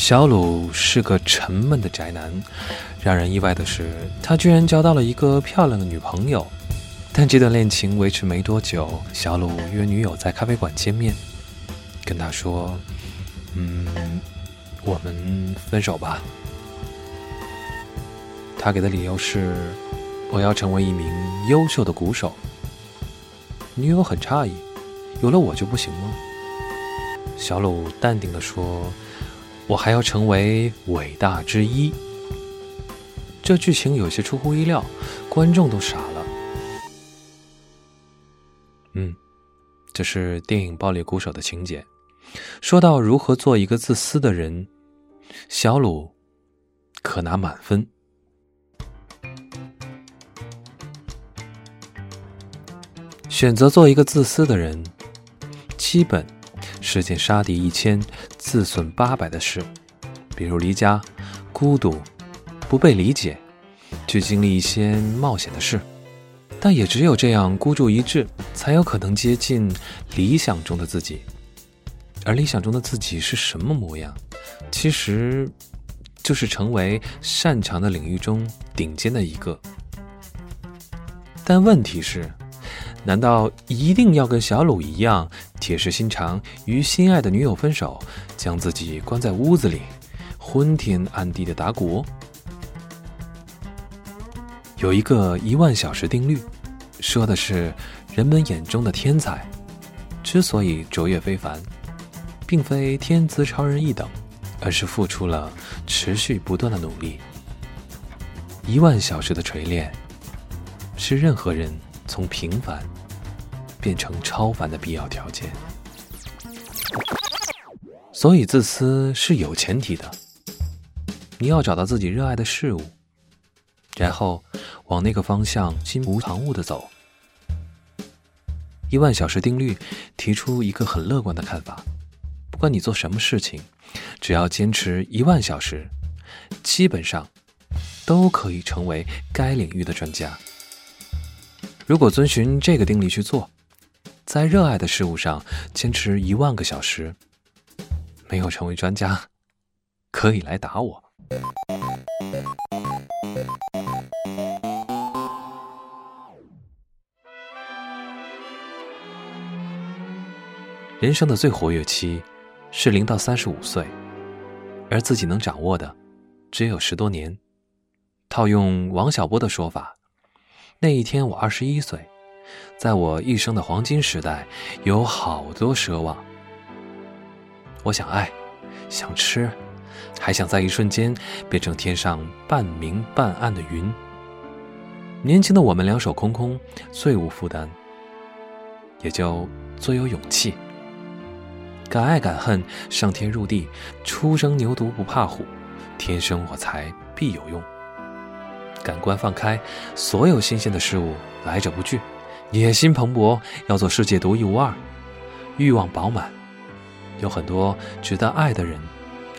小鲁是个沉闷的宅男，让人意外的是，他居然交到了一个漂亮的女朋友。但这段恋情维持没多久，小鲁约女友在咖啡馆见面，跟她说：“嗯，我们分手吧。”他给的理由是：“我要成为一名优秀的鼓手。”女友很诧异：“有了我就不行吗？”小鲁淡定地说。我还要成为伟大之一。这剧情有些出乎意料，观众都傻了。嗯，这是电影《暴力鼓手》的情节。说到如何做一个自私的人，小鲁可拿满分。选择做一个自私的人，基本。是件杀敌一千、自损八百的事，比如离家、孤独、不被理解，去经历一些冒险的事。但也只有这样孤注一掷，才有可能接近理想中的自己。而理想中的自己是什么模样？其实，就是成为擅长的领域中顶尖的一个。但问题是。难道一定要跟小鲁一样铁石心肠，与心爱的女友分手，将自己关在屋子里，昏天暗地的打鼓？有一个一万小时定律，说的是人们眼中的天才之所以卓越非凡，并非天资超人一等，而是付出了持续不断的努力。一万小时的锤炼，是任何人。从平凡变成超凡的必要条件，所以自私是有前提的。你要找到自己热爱的事物，然后往那个方向心无旁骛的走。一万小时定律提出一个很乐观的看法：不管你做什么事情，只要坚持一万小时，基本上都可以成为该领域的专家。如果遵循这个定律去做，在热爱的事物上坚持一万个小时，没有成为专家，可以来打我。人生的最活跃期是零到三十五岁，而自己能掌握的只有十多年。套用王小波的说法。那一天我二十一岁，在我一生的黄金时代，有好多奢望。我想爱，想吃，还想在一瞬间变成天上半明半暗的云。年轻的我们两手空空，最无负担，也就最有勇气。敢爱敢恨，上天入地，初生牛犊不怕虎，天生我材必有用。感官放开，所有新鲜的事物来者不拒，野心蓬勃，要做世界独一无二，欲望饱满，有很多值得爱的人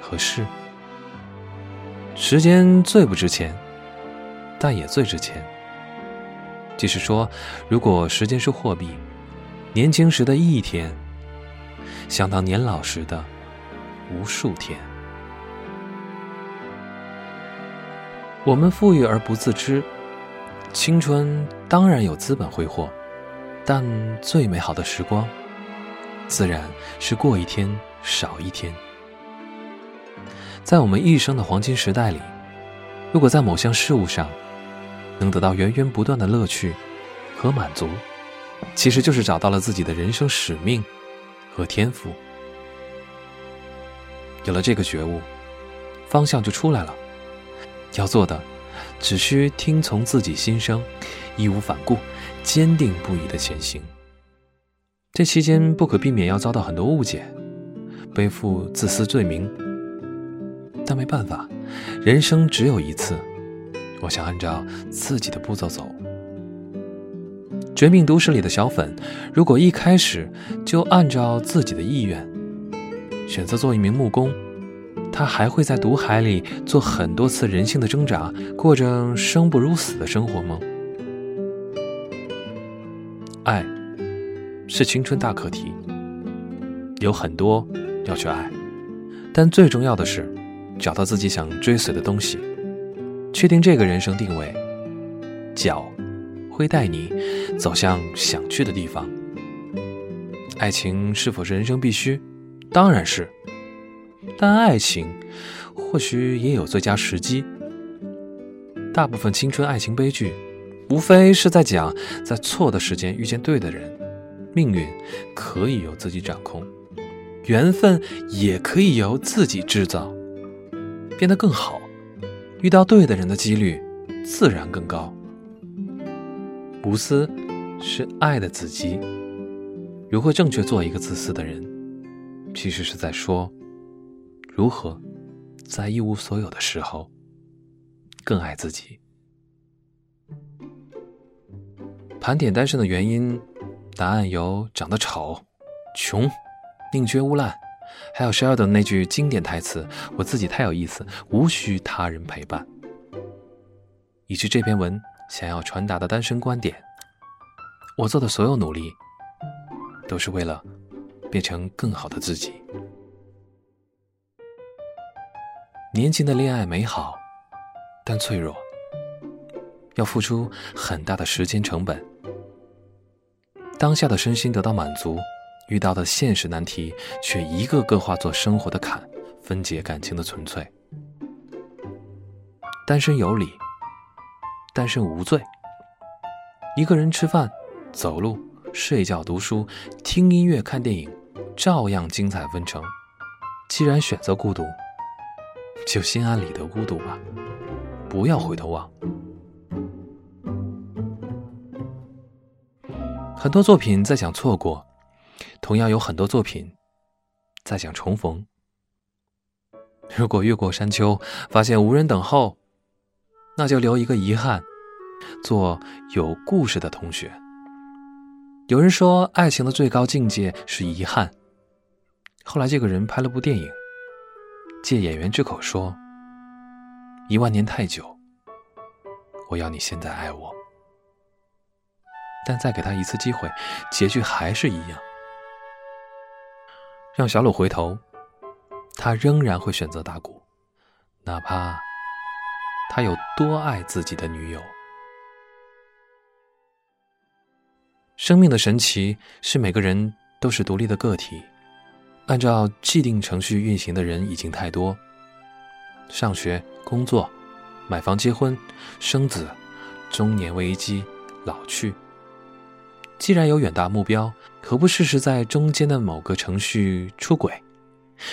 和事。时间最不值钱，但也最值钱。即是说，如果时间是货币，年轻时的一天，相当年老时的无数天。我们富裕而不自知，青春当然有资本挥霍，但最美好的时光，自然是过一天少一天。在我们一生的黄金时代里，如果在某项事物上能得到源源不断的乐趣和满足，其实就是找到了自己的人生使命和天赋。有了这个觉悟，方向就出来了。要做的，只需听从自己心声，义无反顾、坚定不移的前行。这期间不可避免要遭到很多误解，背负自私罪名，但没办法，人生只有一次，我想按照自己的步骤走。《绝命毒师》里的小粉，如果一开始就按照自己的意愿，选择做一名木工。他还会在毒海里做很多次人性的挣扎，过着生不如死的生活吗？爱是青春大课题，有很多要去爱，但最重要的是找到自己想追随的东西，确定这个人生定位，脚会带你走向想去的地方。爱情是否是人生必须？当然是，但爱情或许也有最佳时机。大部分青春爱情悲剧，无非是在讲在错的时间遇见对的人，命运可以由自己掌控，缘分也可以由自己制造，变得更好，遇到对的人的几率自然更高。无私是爱的子集。如何正确做一个自私的人，其实是在说如何在一无所有的时候更爱自己。盘点单身的原因，答案有长得丑、穷、宁缺毋滥，还有 Sheldon 那句经典台词：“我自己太有意思，无需他人陪伴。”以及这篇文想要传达的单身观点，我做的所有努力。都是为了变成更好的自己。年轻的恋爱美好，但脆弱，要付出很大的时间成本。当下的身心得到满足，遇到的现实难题却一个个化作生活的坎，分解感情的纯粹。单身有理，单身无罪。一个人吃饭、走路。睡觉、读书、听音乐、看电影，照样精彩纷呈。既然选择孤独，就心安理得孤独吧，不要回头望。很多作品在讲错过，同样有很多作品在讲重逢。如果越过山丘，发现无人等候，那就留一个遗憾，做有故事的同学。有人说，爱情的最高境界是遗憾。后来，这个人拍了部电影，借演员之口说：“一万年太久，我要你现在爱我。”但再给他一次机会，结局还是一样。让小鲁回头，他仍然会选择大谷，哪怕他有多爱自己的女友。生命的神奇是每个人都是独立的个体，按照既定程序运行的人已经太多。上学、工作、买房、结婚、生子、中年危机、老去。既然有远大目标，何不试试在中间的某个程序出轨，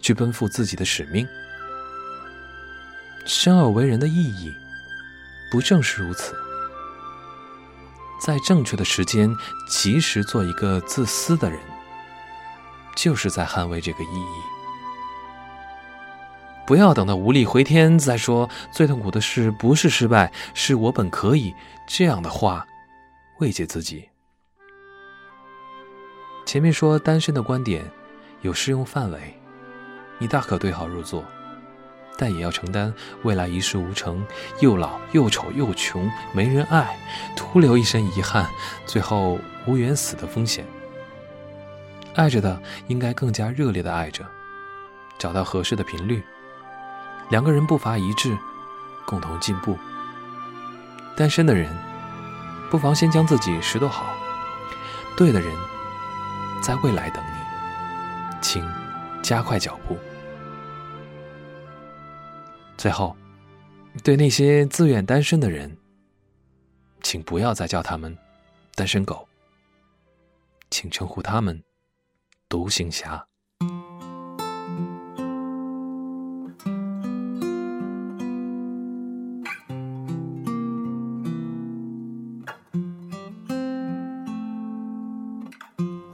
去奔赴自己的使命？生而为人的意义，不正是如此？在正确的时间，及时做一个自私的人，就是在捍卫这个意义。不要等到无力回天再说，最痛苦的事不是失败，是我本可以这样的话，慰藉自己。前面说单身的观点有适用范围，你大可对号入座。但也要承担未来一事无成、又老又丑又穷、没人爱、徒留一身遗憾、最后无缘死的风险。爱着的应该更加热烈的爱着，找到合适的频率，两个人步伐一致，共同进步。单身的人，不妨先将自己拾掇好，对的人在未来等你，请加快脚步。最后，对那些自愿单身的人，请不要再叫他们“单身狗”，请称呼他们“独行侠”。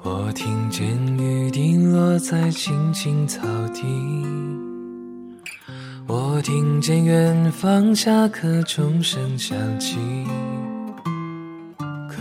我听见雨滴落在青青草地。我听见远方下课钟声响起，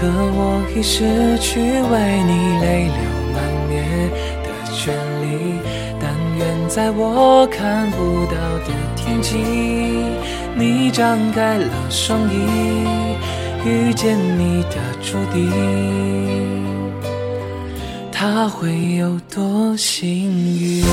可我已失去为你泪流满面的权利。但愿在我看不到的天际，你张开了双翼，遇见你的注定，他会有多幸运？